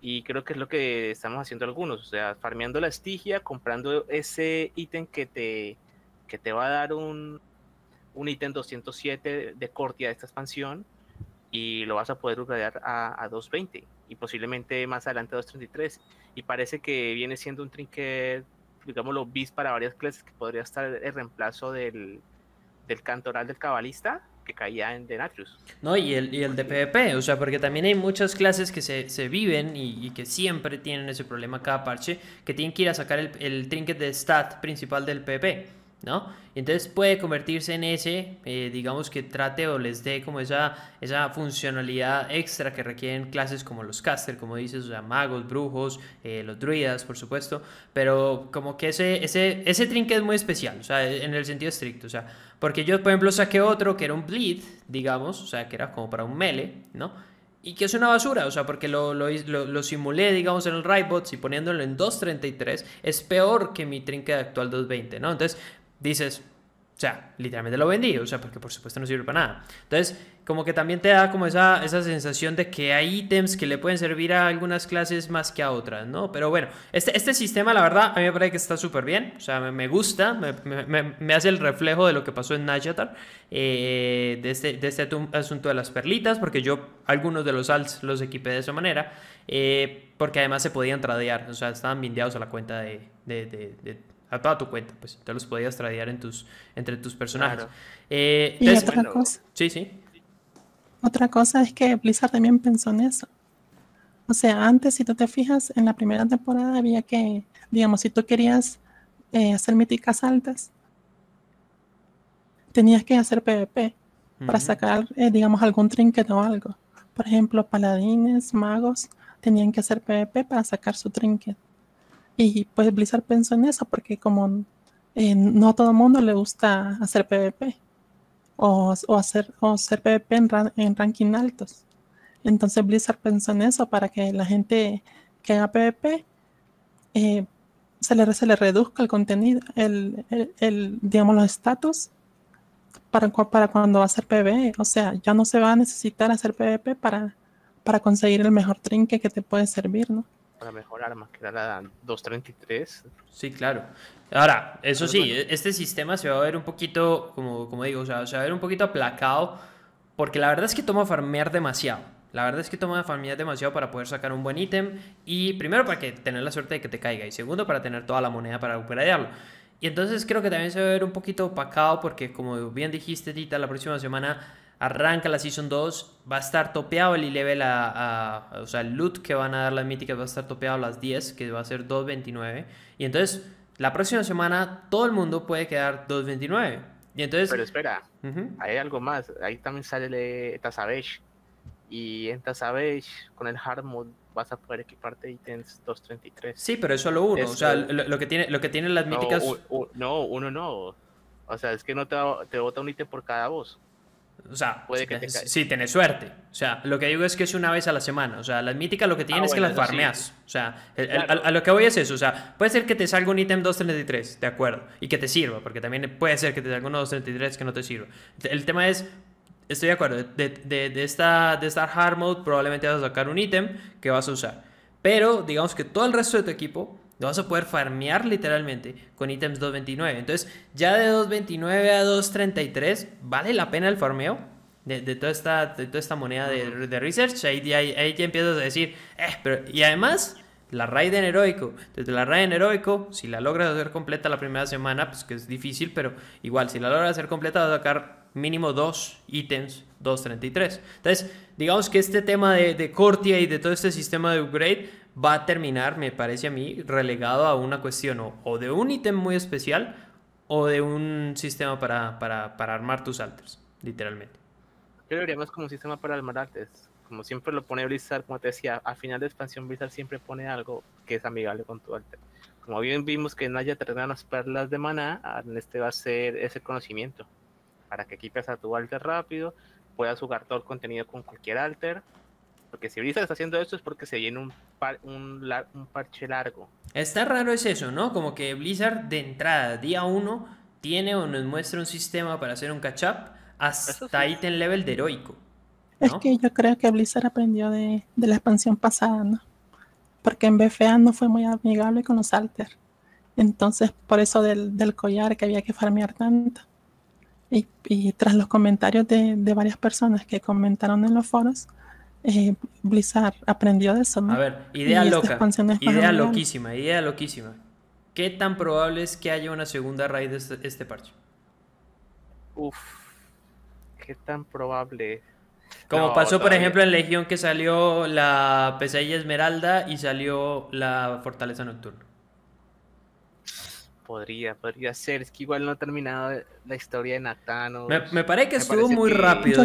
C: Y creo que es lo que estamos haciendo algunos, o sea, farmeando la estigia, comprando ese ítem que te, que te va a dar un, un ítem 207 de cortia de esta expansión y lo vas a poder upgradear a, a 220 y posiblemente más adelante a 233. Y parece que viene siendo un trinket, digámoslo, bis para varias clases que podría estar el reemplazo del, del cantoral del cabalista que caía en Denatrius.
A: No, y el, y el de PvP, o sea, porque también hay muchas clases que se, se viven y, que siempre tienen ese problema cada parche, que tienen que ir a sacar el, el trinket de stat principal del PvP. ¿No? entonces puede convertirse en ese, eh, digamos que trate o les dé como esa, esa funcionalidad extra que requieren clases como los caster, como dices, o sea, magos, brujos, eh, los druidas, por supuesto, pero como que ese, ese, ese trinket es muy especial, o sea, en el sentido estricto, o sea, porque yo, por ejemplo, saqué otro que era un bleed, digamos, o sea, que era como para un melee, ¿no? Y que es una basura, o sea, porque lo, lo, lo, simulé, digamos, en el Rybot y poniéndolo en 2.33 es peor que mi trinket actual 2.20, ¿no? Entonces, dices, O sea, literalmente lo vendí, o sea, porque por supuesto no sirve para nada. Entonces, como que también te da como esa, esa sensación de que hay ítems que le pueden servir a algunas clases más que a otras, ¿no? Pero bueno, este, este sistema, la verdad, a mí me parece que está súper bien, o sea, me, gusta, me, me, me, hace el reflejo de lo que pasó en Najatar, eh, de, este, de este asunto de las perlitas, porque yo algunos de los alts los equipé de esa manera, eh, porque además se podían tradear, o sea, estaban bindeados a la cuenta de, de, de a toda tu cuenta, pues te los podías tradear en tus, entre tus personajes.
B: Eh, y otra cosa.
A: Sí, sí.
B: Otra cosa es que Blizzard también pensó en eso. O sea, antes, si tú te fijas, en la primera temporada había que, digamos, si tú querías eh, hacer míticas altas, tenías que hacer PvP para sacar, eh, digamos, algún trinket o algo. Por ejemplo, paladines, magos, tenían que hacer PvP para sacar su trinket. Y pues Blizzard pensó en eso porque como eh, no a todo el mundo le gusta hacer PvP o, hacer, o hacer PvP en, en ranking altos. Entonces Blizzard pensó en eso para que la gente que haga PvP eh, se, le, se le reduzca el contenido, el, el, digamos los estatus para, para cuando va a hacer PvE. O sea, ya no se va a necesitar hacer PvP para, para conseguir el mejor trinque que te puede servir, ¿no?
C: La mejor arma, que era la 233.
A: Sí, claro. Ahora, eso sí, este sistema se va a ver un poquito, como, como digo, o sea, se va a ver un poquito aplacado, porque la verdad es que toma farmear demasiado. La verdad es que toma farmear demasiado para poder sacar un buen ítem. Y primero para que tener la suerte de que te caiga. Y segundo para tener toda la moneda para upgradearlo. Y entonces creo que también se va a ver un poquito opacado porque como bien dijiste Tita, la próxima semana arranca la Season 2, va a estar topeado el level a, o sea, el loot que van a dar las míticas va a estar topeado a las 10, que va a ser 2.29. Y entonces, la próxima semana todo el mundo puede quedar 2.29. Y entonces...
C: Pero espera, hay algo más. Ahí también sale Tazavage. Y en Tazavage, con el Hard Mode, vas a poder equiparte ítems 2.33.
A: Sí, pero es solo uno. o sea, lo, que tiene, lo que tienen las míticas...
C: No, uno no. O sea, es que no te, te bota un ítem por cada voz.
A: O sea, Puede que te sí, tenés suerte. O sea, lo que digo es que es una vez a la semana. O sea, las míticas lo que ah, es que las farmeas. O sea, a, lo que voy es eso. O sea, puede ser que te salga un ítem 233, de acuerdo. Y que te sirva, porque también puede ser que te salga uno 233 que no te sirva. El tema es, estoy de acuerdo, de, de, de esta, de esta hard mode probablemente vas a sacar un ítem que vas a usar. Pero digamos que todo el resto de tu equipo lo vas a poder farmear literalmente con ítems 2.29. Entonces, ya de 2.29 a 2.33, ¿vale la pena el farmeo? De, toda, esta, de toda esta moneda de, de research. Ahí, ahí, ahí, ya empiezas a decir, eh, pero. Y además, la raid en heroico. Desde la raid en heroico, si la logras hacer completa la primera semana, pues que es difícil, pero igual, si la logras hacer completa, vas a sacar mínimo dos ítems 2.33. Entonces, digamos que este tema de, de Cortia y de todo este sistema de upgrade va a terminar, me parece a mí, relegado a una cuestión o, de un ítem muy especial o de un sistema para, para, para armar tus alters, literalmente.
C: Yo lo vería más como un sistema para armar alters. Como siempre lo pone Blizzard, como te decía, al final de expansión Blizzard siempre pone algo que es amigable con tu alter. Como bien vimos que Naya te las perlas de maná, en este va a ser ese conocimiento. Para que equipes a tu alter rápido, puedas jugar todo el contenido con cualquier alter porque si Blizzard está haciendo esto es porque se viene un, un, un, parche largo.
A: Está raro es eso, ¿no? Como que Blizzard de entrada, día 1, tiene o nos muestra un sistema para hacer un catch-up hasta item level de heroico.
B: Es que yo creo que Blizzard aprendió de, la expansión pasada, ¿no? Porque en BFA no fue muy amigable con los Alter. Entonces, por eso del, collar que había que farmear tanto. Y, tras los comentarios de, de varias personas que comentaron en los foros, eh, Blizzard aprendió de eso.
A: A ver, idea loca. Idea loquísima, idea loquísima. ¿Qué tan probable es que haya una segunda raid de este, este, parche?
C: Uf, qué tan probable.
A: Como pasó, por ejemplo, en Legión que salió la pesadilla Esmeralda y salió la Fortaleza Nocturna.
C: Podría, podría ser. Es que igual no ha terminado la historia de Natano.
A: Me, parece que estuvo muy rápido.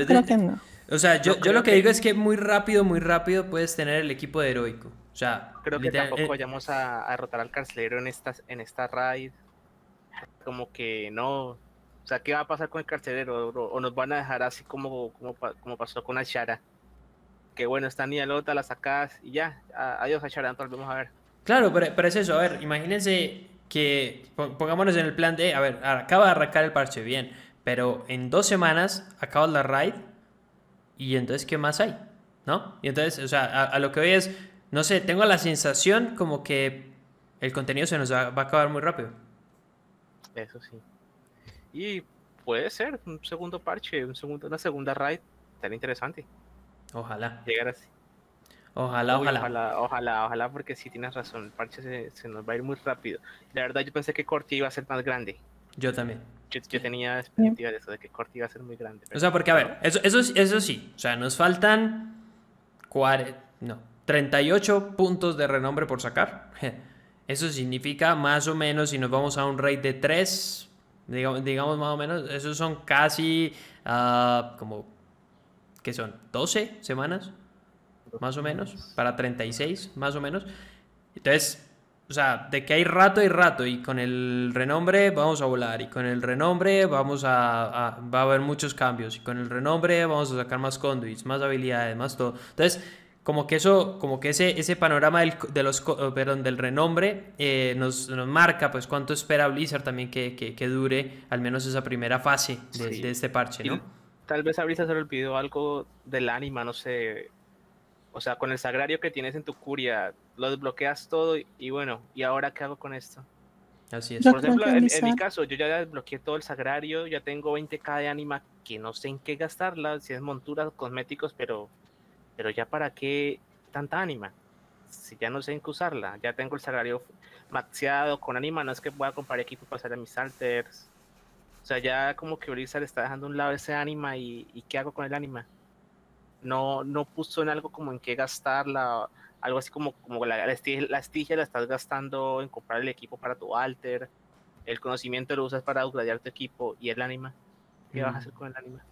A: O sea, yo, yo, lo que digo es que muy rápido, muy rápido puedes tener el equipo de heroico. O sea,
C: creo que tampoco eh, vayamos a, derrotar al carcelero en esta, en esta raid. Como que no. O sea, ¿qué va a pasar con el carcelero? O, nos van a dejar así como, como, como pasó con Ashara. Que bueno, está Nialota, la sacas y ya. Adiós Ashara, entonces vamos a ver.
A: Claro, pero, pero, es eso. A ver, imagínense que pongámonos en el plan de, a ver, acaba de arrancar el parche, bien, pero en dos semanas acaba la raid y entonces, ¿qué más hay? ¿No? Y entonces, o sea, a, lo que hoy es, no sé, tengo la sensación como que el contenido se nos va, a acabar muy rápido.
C: Eso sí. Y puede ser un segundo parche, un segundo, una segunda raid, tan interesante.
A: Ojalá.
C: Llegar así.
A: Ojalá, ojalá.
C: Ojalá, ojalá, ojalá, porque si tienes razón, el parche se, nos va a ir muy rápido. La verdad, yo pensé que Corti iba a ser más grande.
A: Yo también.
C: Yo, tenía expectativa de eso, de que Corti iba a ser muy grande.
A: O sea, porque, a ver, eso, eso, eso sí, o sea, nos faltan no, 38 puntos de renombre por sacar. Eso significa más o menos, si nos vamos a un rate de 3, digamos, digamos más o menos, esos son casi uh, como, ¿qué son? ¿12 semanas? Más o menos, para 36, más o menos. Entonces, o sea, de que hay rato y rato, y con el renombre vamos a volar, y con el renombre vamos a, va a haber muchos cambios, y con el renombre vamos a sacar más conduits, más habilidades, más todo. Entonces, como que eso, como que ese, ese panorama del, de los, perdón, del renombre eh, nos, nos, marca pues cuánto espera Blizzard también que, que, dure al menos esa primera fase de, este parche, ¿no?
C: tal vez a Blizzard se le olvidó algo del ánima, no sé, o sea, con el sagrario que tienes en tu curia, lo desbloqueas todo y, bueno, ¿y ahora qué hago con esto?
A: Así es.
C: Por ejemplo, en, mi caso, yo ya desbloqueé todo el sagrario, ya tengo 20k de anima que no sé en qué gastarla, si es monturas, cosméticos, pero, pero ya para qué tanta anima. Si ya no sé en qué usarla, ya tengo el sagrario maxeado con anima, no es que pueda comprar equipo para hacer mis alters. O sea, ya como que Blizzard está dejando a un lado ese anima y, y ¿qué hago con el anima? No, no puso en algo como en qué gastarla, algo así como, como la, la, estigia, la, estás gastando en comprar el equipo para tu alter, el conocimiento lo usas para upgradear tu equipo y el anima. ¿Qué vas a hacer con el anima?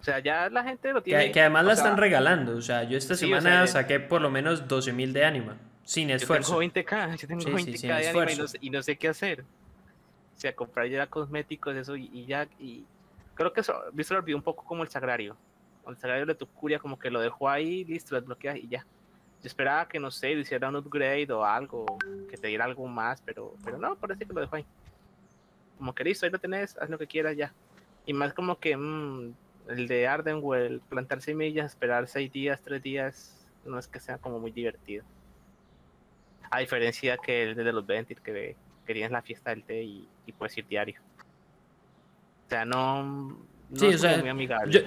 C: O sea, ya la gente lo tiene.
A: Que, además la están regalando. O sea, yo esta semana saqué por lo menos 12.000 de anima. Sin esfuerzo.
C: Yo tengo 20k, yo tengo 20k de anima y no, sé qué hacer. O sea, comprar ya cosméticos, eso y, ya. Y creo que eso, lo olvidó un poco como el sagrario el salario de tu curia como que lo dejó ahí, listo, lo desbloqueas y ya. Yo esperaba que, no sé, le hiciera un upgrade o algo, que te diera algo más, pero, pero no, parece que lo dejó ahí. Como que listo, ahí lo tenés, haz lo que quieras ya. Y más como que mm, el de Ardenwell, plantar semillas, esperar seis días, tres días, no es que sea como muy divertido. A diferencia que el de los Ventil, que, que tienes la fiesta del té y, y puedes ir diario. O sea, no,
A: sí, o sea,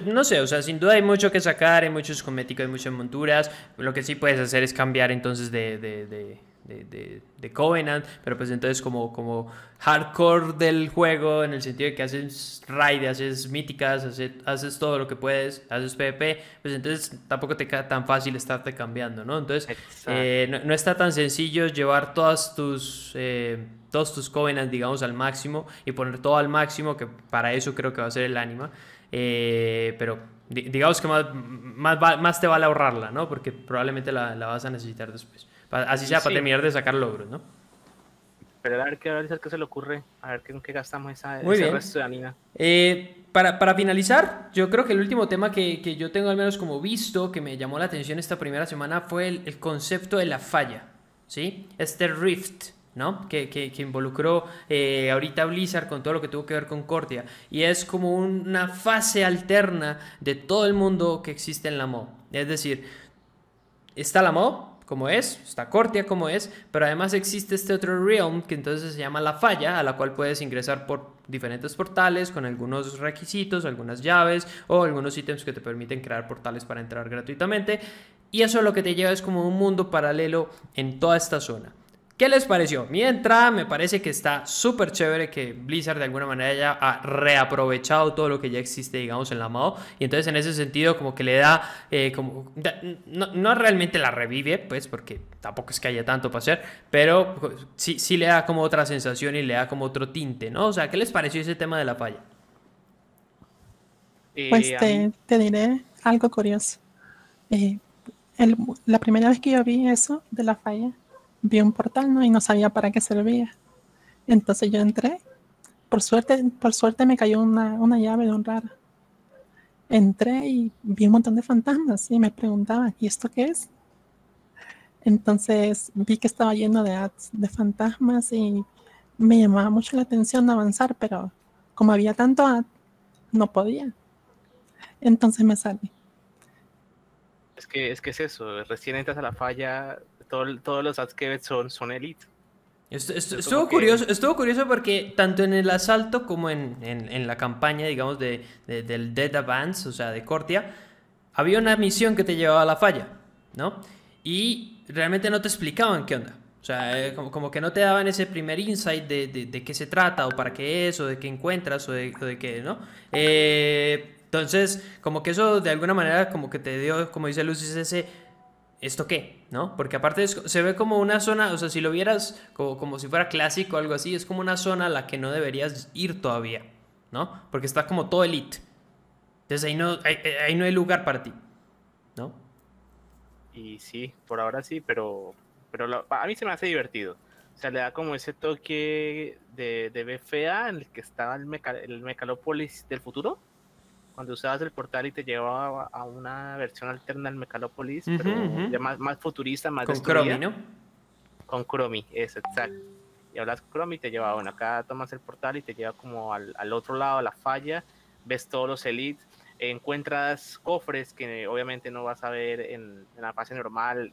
A: no sé, o sea, sin duda hay mucho que sacar, hay muchos cosméticos, hay muchas monturas. Lo que sí puedes hacer es cambiar entonces de, de, de, de, de Covenant, pero pues entonces como, como hardcore del juego, en el sentido de que haces raid, haces míticas, haces, haces todo lo que puedes, haces PvP, pues entonces tampoco te queda tan fácil estarte cambiando, ¿no? Entonces eh, no, está tan sencillo llevar todas tus... Eh, todos tus covenants, digamos, al máximo y poner todo al máximo, que para eso creo que va a ser el ánima. Eh, pero digamos que más, más, más, te vale ahorrarla, ¿no? Porque probablemente la, la vas a necesitar después. Así sea, para terminar de sacar logros, ¿no?
C: Pero a ver qué, a ver qué se le ocurre, a ver qué, qué gastamos esa, ese resto de anima.
A: Eh, para, para, finalizar, yo creo que el último tema que, que, yo tengo al menos como visto, que me llamó la atención esta primera semana, fue el, el concepto de la falla, ¿sí? Este rift, ¿no? Que, que, que involucró eh, ahorita Blizzard con todo lo que tuvo que ver con Cortia. Y es como una fase alterna de todo el mundo que existe en la MOB. Es decir, está la MOB, como es, está Cortia como es, pero además existe este otro realm que entonces se llama la falla, a la cual puedes ingresar por diferentes portales con algunos requisitos, algunas llaves o algunos ítems que te permiten crear portales para entrar gratuitamente. Y eso lo que te lleva es como un mundo paralelo en toda esta zona. ¿Qué les pareció? Mi entrada me parece que está súper chévere que Blizzard de alguna manera haya reaprovechado todo lo que ya existe, digamos, en la MAO. Y entonces en ese sentido como que le da, eh, como, no, realmente la revive, pues, porque tampoco es que haya tanto para hacer, pero sí, sí le da como otra sensación y le da como otro tinte, ¿no? O sea, ¿qué les pareció ese tema de la falla?
B: Eh, pues te, diré algo curioso. Eh, la primera vez que yo vi eso de la falla, vi un portal, ¿no? Y no sabía para qué servía. Entonces yo entré. Por suerte, por suerte me cayó una, una llave de un raro. Entré y vi un montón de fantasmas y me preguntaba, ¿y esto qué es? Entonces vi que estaba lleno de ads de fantasmas y me llamaba mucho la atención avanzar, pero como había tanto ad, no podía. Entonces me salí.
C: Es que es, que es eso, recién entras a la falla, todo- todos los ads que ves son, son elite.
A: Estuvo
C: que-
A: curioso, estuvo curioso porque tanto en el asalto como en, en- en la campaña, digamos, de, de- del Dead Advance, o sea, de Cortia, había una misión que te llevaba a la falla, ¿no? Y realmente no te explicaban qué onda. O sea, eh, como, como que no te daban ese primer insight de, de- de qué se trata, o para qué es, o de qué encuentras, o de, o de qué, ¿no? Eh, entonces, como que eso de alguna manera como que te dio, como dice Lucis, ese ¿esto qué? ¿No? Porque aparte se ve como una zona, o sea, si lo vieras como, como si fuera clásico o algo así, es como una zona a la que no deberías ir todavía, ¿no? Porque está como todo elite. Entonces ahí no, ahí, ahí no hay lugar para ti, ¿no?
C: Y sí, por ahora sí, pero, pero a mí se me hace divertido. O sea, le da como ese toque de, de BFA en el que estaba el, meca- el Mecalópolis del futuro. Cuando usabas el portal y te llevaba a una versión alterna del Mecalópolis,
A: Ujú,
C: pero ya más, más futurista, más
A: Con. Chromie, ¿no?
C: Con Chromie, eso, exacto. Y hablas con Chromie y te lleva, bueno, acá tomas el portal y te lleva como al, al otro lado, a la falla, ves todos los elites, encuentras cofres que obviamente no vas a ver en, en la fase normal,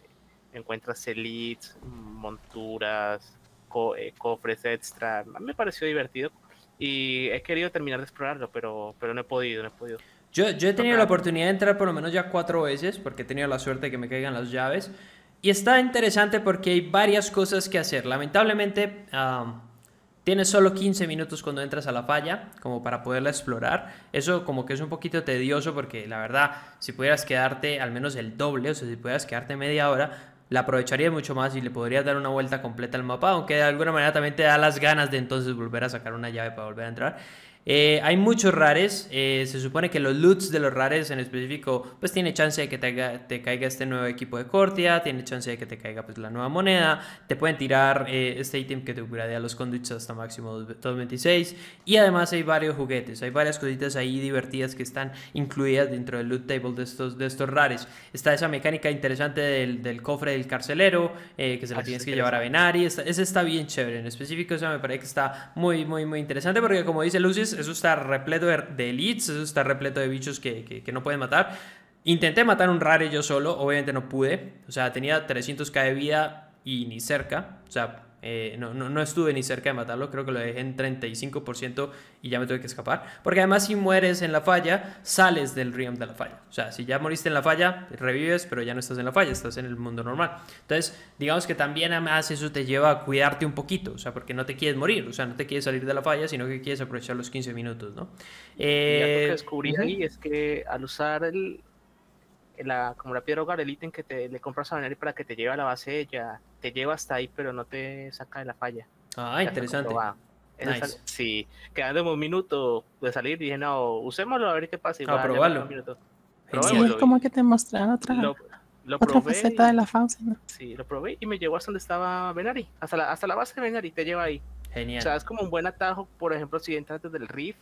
C: encuentras elites, monturas, co- eh, cofres extra, a mí me pareció divertido y he querido terminar de explorarlo, pero, pero no he podido, no he podido.
A: Yo, yo he tenido la oportunidad de entrar por lo menos ya cuatro veces, porque he tenido la suerte de que me caigan las llaves. Y está interesante porque hay varias cosas que hacer. Lamentablemente, am, tienes solo 15 minutos cuando entras a la falla, como para poderla explorar. Eso como que es un poquito tedioso porque la verdad, si pudieras quedarte al menos el doble, o sea, si pudieras quedarte media hora, la aprovecharías mucho más y le podrías dar una vuelta completa al mapa, aunque de alguna manera también te da las ganas de entonces volver a sacar una llave para volver a entrar. Eh, hay muchos rares, eh, se supone que los loots de los rares en específico, pues tiene chance de que te, caiga este nuevo equipo de Cortia, tiene chance de que te caiga pues la nueva moneda, te pueden tirar eh, este ítem que te upgradea los conduits hasta máximo 226 y además hay varios juguetes, hay varias cositas ahí divertidas que están incluidas dentro del loot table de estos, de estos rares. Está esa mecánica interesante del, del cofre del carcelero, eh, que se la
C: Ah,
A: tienes que llevar a Venari, ese está bien chévere, en específico eso me parece que está muy, muy, muy interesante porque como dice Lucis, eso está repleto de, elites, eso está repleto de bichos que, que, que no pueden matar. Intenté matar un rare yo solo, obviamente no pude, o sea, tenía 300k de vida y ni cerca, o sea, eh, no, no, no estuve ni cerca de matarlo, creo que lo dejé en 35% y ya me tuve que escapar. Porque además si mueres en la falla, sales del realm de la falla. O sea, si ya moriste en la falla, revives, pero ya no estás en la falla, estás en el mundo normal. Entonces, digamos que también además eso te lleva a cuidarte un poquito, o sea, porque no te quieres morir, o sea, no te quieres salir de la falla, sino que quieres aprovechar los 15 minutos, ¿no?
C: Y algo
A: Eh,
C: que descubrí
A: ujú.
C: ahí es que al usar el, la, como la piedra hogar, el ítem que te, le compras a Venari para que te lleve a la base, ya te lleva hasta ahí, pero no te saca de la falla.
A: Ah,
C: Ya
A: interesante. Nice.
C: sal- Sí, quedándome un minuto de salir, dije, no, usémoslo a ver qué pasa.
A: A
C: me
A: probarlo.
C: queda un minuto.
B: Sí, es como que te mostraron otra,
C: Lo, lo
B: otra
C: probé,
B: faceta de la ¿no?
C: sí, lo probé y me llevó hasta donde estaba Venari, hasta la, hasta la base de Venari, te lleva ahí.
A: Genial.
C: O sea, es como un buen atajo, por ejemplo, si entras desde el Rift,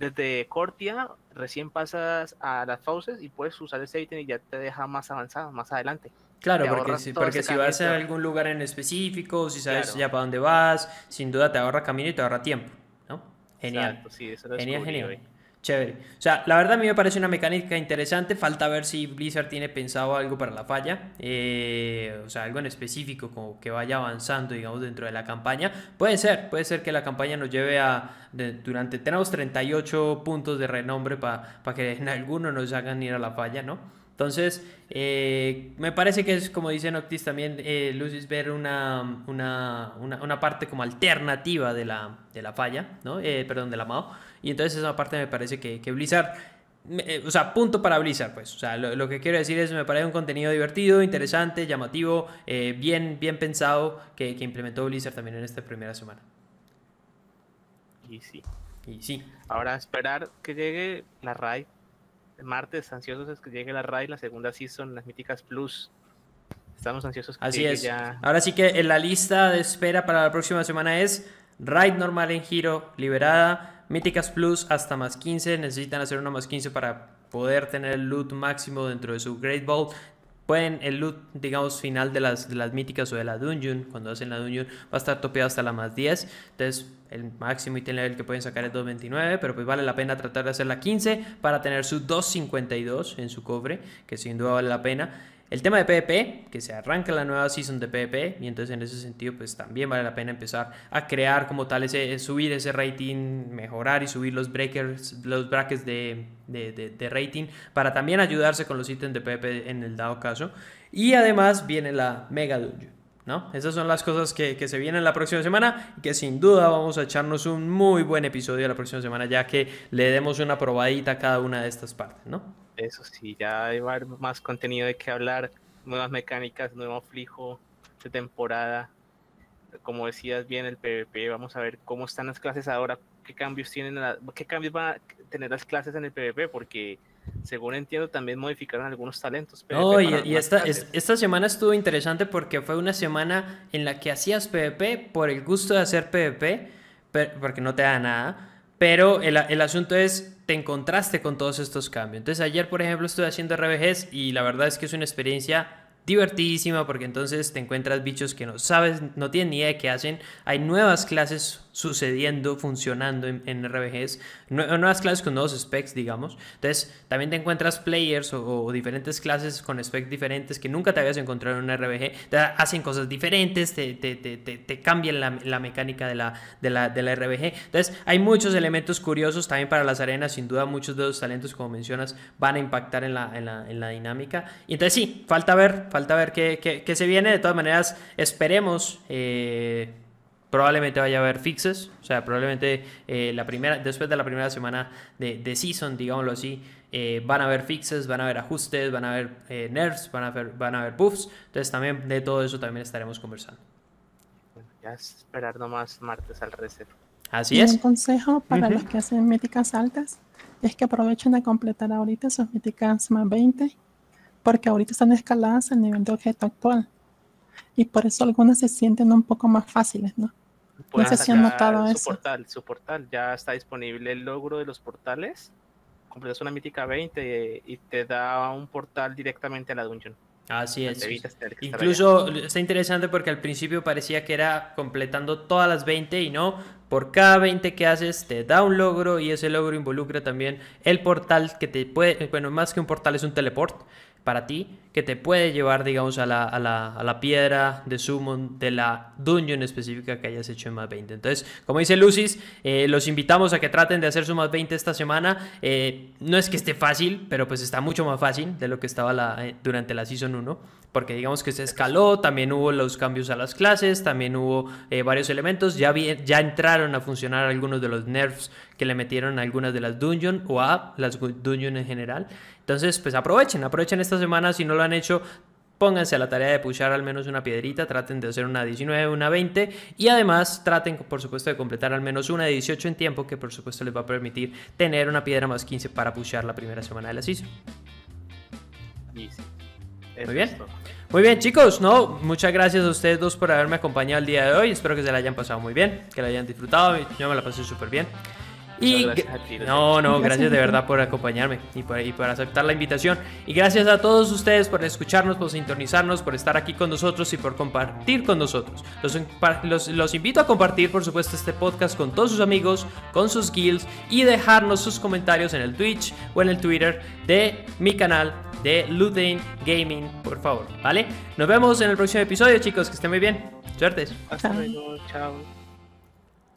C: desde Cortia, recién pasas a las fauces y puedes usar ese ítem y ya te deja más avanzado, más adelante.
A: Claro,
C: te
A: porque si, porque si vas a algún lugar en específico, si sabes
C: Claro.
A: ya para dónde vas, sin duda te ahorra camino y te ahorra tiempo, ¿no? Genial.
C: Exacto, sí, eso lo
A: Genial, genial.
C: hoy.
A: Chévere. O sea, la verdad a mí me parece una mecánica interesante. Falta ver si Blizzard tiene pensado algo para la falla. eh, o sea, algo en específico como que vaya avanzando, digamos, dentro de la campaña. Puede ser, puede ser que la campaña nos lleve a... de- durante... Tenemos 38 puntos de renombre para que en alguno nos hagan ir a la falla, ¿no? Entonces, eh, me parece que es, como dice Noctis también, eh, Lucis, ver una, una, una, una parte como alternativa de la, de la falla, ¿no? Eh, perdón, de la MAO. Y entonces esa parte me parece que, que Blizzard, eh, o sea, punto para Blizzard, pues. O sea, lo, lo que quiero decir es, me parece un contenido divertido, interesante, llamativo, eh, bien, bien pensado, que, que implementó Blizzard también en esta primera semana.
C: Y sí.
A: Y sí,
C: Ahora esperar que llegue la raid. Martes, ansiosos es que llegue la raid, la segunda season, las míticas plus. Estamos ansiosos que
A: así es.
C: ya.
A: Ahora sí que en la lista de espera para la próxima semana es Raid normal en giro, liberada, Míticas Plus hasta más 15. Necesitan hacer una más 15 para poder tener el loot máximo dentro de su Great Ball. Pueden, el loot, digamos, final de las, de las míticas o de la dungeon, cuando hacen la dungeon, va a estar topeado hasta la más 10. Entonces, el máximo item level que pueden sacar es 2.29, pero pues vale la pena tratar de hacer la 15 para tener su 2.52 en su cobre, que sin duda vale la pena. El tema de PvP, que se arranca la nueva season de PvP, y entonces en ese sentido pues también vale la pena empezar a crear como tal, ese, subir ese rating, mejorar y subir los breakers, los brackets de, de, rating, para también ayudarse con los ítems de PvP en el dado caso. Y además viene la Mega Dungeon. ¿No? Esas son las cosas que, que, se vienen la próxima semana y que sin duda vamos a echarnos un muy buen episodio la próxima semana ya que le demos una probadita a cada una de estas partes, ¿no?
C: Eso sí, ya hay más contenido de que hablar, nuevas mecánicas, nuevo flijo de temporada. Como decías bien, el PvP, vamos a ver cómo están las clases ahora, qué cambios tienen, qué cambios van a tener las clases en el PvP, porque según entiendo también modificaron algunos talentos.
A: PvP y, esta, esta semana estuvo interesante porque fue una semana en la que hacías PvP por el gusto de hacer PvP, porque no te da nada pero el, el, asunto es, te encontraste con todos estos cambios. Entonces ayer, por ejemplo, estuve haciendo RBGs y la verdad es que es una experiencia divertidísima porque entonces te encuentras bichos que no sabes, no tienen ni idea de qué hacen. Hay nuevas clases sucediendo, funcionando en, RBGs, nuevas clases con nuevos specs, digamos. Entonces, también te encuentras players o, diferentes clases con specs diferentes que nunca te habías encontrado en un RBG. Te hacen cosas diferentes, te, te, te, te cambian la, la, mecánica de la, de, la, de la RBG. Entonces, hay muchos elementos curiosos también para las arenas. Sin duda, muchos de los talentos, como mencionas, van a impactar en la, en la, en la dinámica. Y entonces, sí, falta ver, falta ver qué, qué, qué se viene. De todas maneras, esperemos. Eh, probablemente vaya a haber fixes, o sea, probablemente eh, la primera, después de la primera semana de, de season, digámoslo así, eh, van a haber fixes, van a haber ajustes, van a haber eh, nerfs, van a haber, van a haber buffs, entonces también de todo eso también estaremos conversando.
C: ya esperar nomás martes al reset.
A: Así es.
B: Un consejo para los que hacen míticas altas es que aprovechen de completar ahorita sus míticas más 20, porque ahorita están escaladas al nivel de objeto actual. Y por eso algunas se sienten un poco más fáciles, ¿no?
C: No sé si han notado su eso. Portal, su portal ya está disponible el logro de los portales. Completas una mítica 20 y te da un portal directamente a la dungeon.
A: Así es. Incluso está interesante porque al principio parecía que era completando todas las 20 y no, por cada 20 que haces te da un logro y ese logro involucra también el portal que te puede, bueno, más que un portal es un teleport para ti que te puede llevar, digamos, a la, a la, a la piedra de summon de la dungeon específica que hayas hecho en más 20. Entonces, como dice Lucis, eh, los invitamos a que traten de hacer su más 20 esta semana. Eh, no es que esté fácil, pero pues está mucho más fácil de lo que estaba la, eh, durante la Season 1 porque digamos que se escaló, también hubo los cambios a las clases, también hubo varios elementos, ya, ya entraron a funcionar algunos de los nerfs que le metieron a algunas de las dungeons o a las dungeons en general. Entonces, pues aprovechen, aprovechen esta semana si no lo han hecho. Pónganse a la tarea de pushar al menos una piedrita, traten de hacer una 19, una 20 y además traten por supuesto de completar al menos una de 18 en tiempo que por supuesto les va a permitir tener una piedra más 15 para pushar la primera semana de la season. Muy bien. Muy bien, chicos, no, muchas gracias a ustedes dos por haberme acompañado el día de hoy. Espero que se la hayan pasado muy bien, que la hayan disfrutado. Yo me la pasé súper bien. Y no, no, gracias de verdad por acompañarme y por, y por, aceptar la invitación. Y gracias a todos ustedes por escucharnos, por sintonizarnos, por estar aquí con nosotros y por compartir con nosotros. Los, los, invito a compartir, por supuesto, este podcast con todos sus amigos, con sus guilds y dejarnos sus comentarios en el Twitch o en el Twitter de mi canal de Lutain Gaming, por favor, ¿vale? Nos vemos en el próximo episodio, chicos, que estén muy bien. Suertes.
C: Hasta luego, chao.